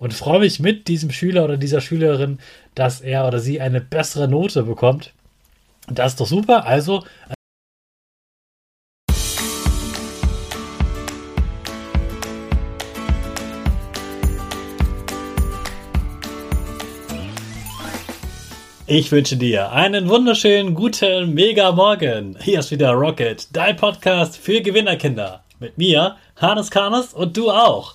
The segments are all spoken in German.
und freue mich mit diesem Schüler oder dieser Schülerin, dass er oder sie eine bessere Note bekommt. Das ist doch super. Also Ich wünsche dir einen wunderschönen guten Mega Morgen. Hier ist wieder Rocket, dein Podcast für Gewinnerkinder. Mit mir, Hannes Karnes und du auch.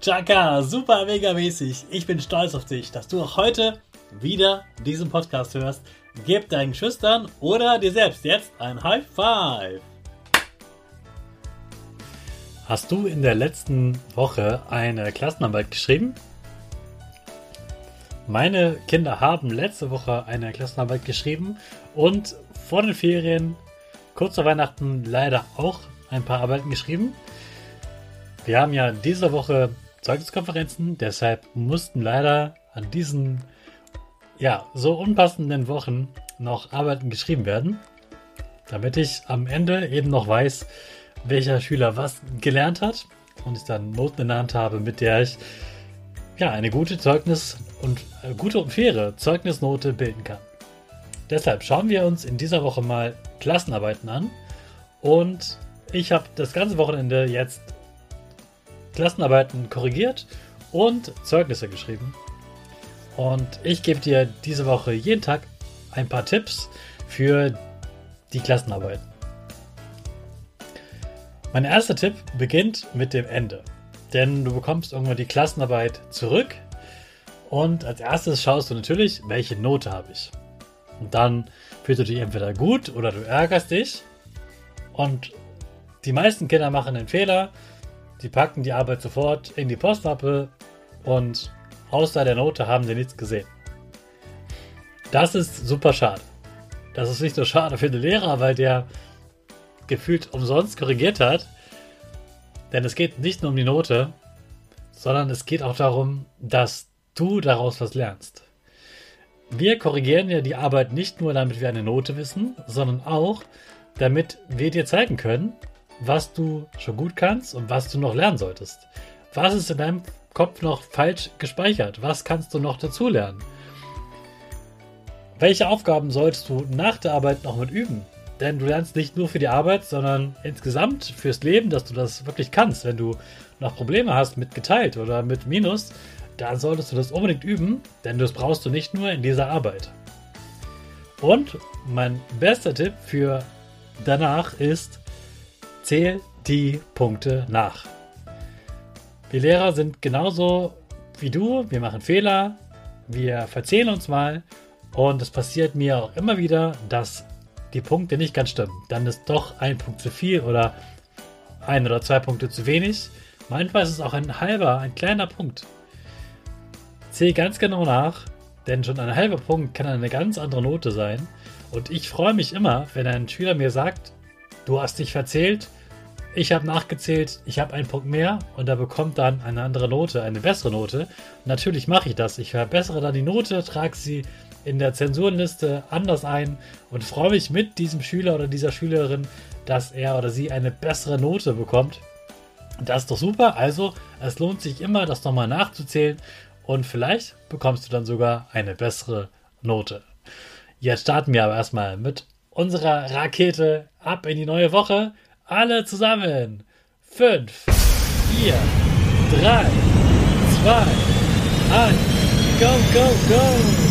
Chaka, super mega mäßig. Ich bin stolz auf dich, dass du auch heute wieder diesen Podcast hörst. Gib deinen Schüchtern oder dir selbst jetzt ein High Five. Hast du in der letzten Woche eine Klassenarbeit geschrieben? Meine Kinder haben letzte Woche eine Klassenarbeit geschrieben und vor den Ferien, kurz vor Weihnachten, leider auch ein paar Arbeiten geschrieben. Wir haben ja diese Woche Zeugniskonferenzen, deshalb mussten leider an diesen ja, so unpassenden Wochen noch Arbeiten geschrieben werden, damit ich am Ende eben noch weiß, welcher Schüler was gelernt hat und ich dann Noten in der Hand habe, mit der ich ja eine gute Zeugnis und äh, gute und faire Zeugnisnote bilden kann. Deshalb schauen wir uns in dieser Woche mal Klassenarbeiten an und ich habe das ganze Wochenende jetzt Klassenarbeiten korrigiert und Zeugnisse geschrieben. Und ich gebe dir diese Woche jeden Tag ein paar Tipps für die Klassenarbeit. Mein erster Tipp beginnt mit dem Ende. Denn du bekommst irgendwann die Klassenarbeit zurück und als erstes schaust du natürlich, welche Note habe ich. Und dann fühlst du dich entweder gut oder du ärgerst dich. Und die meisten Kinder machen den Fehler, die packen die Arbeit sofort in die Postmappe und außer der Note haben sie nichts gesehen. Das ist super schade. Das ist nicht so schade für den Lehrer, weil der gefühlt umsonst korrigiert hat. Denn es geht nicht nur um die Note, sondern es geht auch darum, dass du daraus was lernst. Wir korrigieren ja die Arbeit nicht nur, damit wir eine Note wissen, sondern auch, damit wir dir zeigen können, was du schon gut kannst und was du noch lernen solltest. Was ist in deinem Kopf noch falsch gespeichert? Was kannst du noch dazulernen? Welche Aufgaben solltest du nach der Arbeit noch mit üben? Denn du lernst nicht nur für die Arbeit, sondern insgesamt fürs Leben, dass du das wirklich kannst. Wenn du noch Probleme hast mit geteilt oder mit Minus, dann solltest du das unbedingt üben, denn das brauchst du nicht nur in dieser Arbeit. Und mein bester Tipp für danach ist, Zähl die Punkte nach. Wir Lehrer sind genauso wie du. Wir machen Fehler. Wir verzählen uns mal. Und es passiert mir auch immer wieder, dass die Punkte nicht ganz stimmen. Dann ist doch ein Punkt zu viel oder ein oder zwei Punkte zu wenig. Manchmal ist es auch ein halber, ein kleiner Punkt. Zähl ganz genau nach, denn schon ein halber Punkt kann eine ganz andere Note sein. Und ich freue mich immer, wenn ein Schüler mir sagt, du hast dich verzählt, ich habe nachgezählt, ich habe einen Punkt mehr und er bekommt dann eine andere Note, eine bessere Note. Natürlich mache ich das. Ich verbessere dann die Note, trage sie in der Zensurenliste anders ein und freue mich mit diesem Schüler oder dieser Schülerin, dass er oder sie eine bessere Note bekommt. Das ist doch super. Also, es lohnt sich immer, das nochmal nachzuzählen und vielleicht bekommst du dann sogar eine bessere Note. Jetzt starten wir aber erstmal mit unserer Rakete ab in die neue Woche. Alle zusammen. 5, 4, 3, 2, 1. Go, go, go!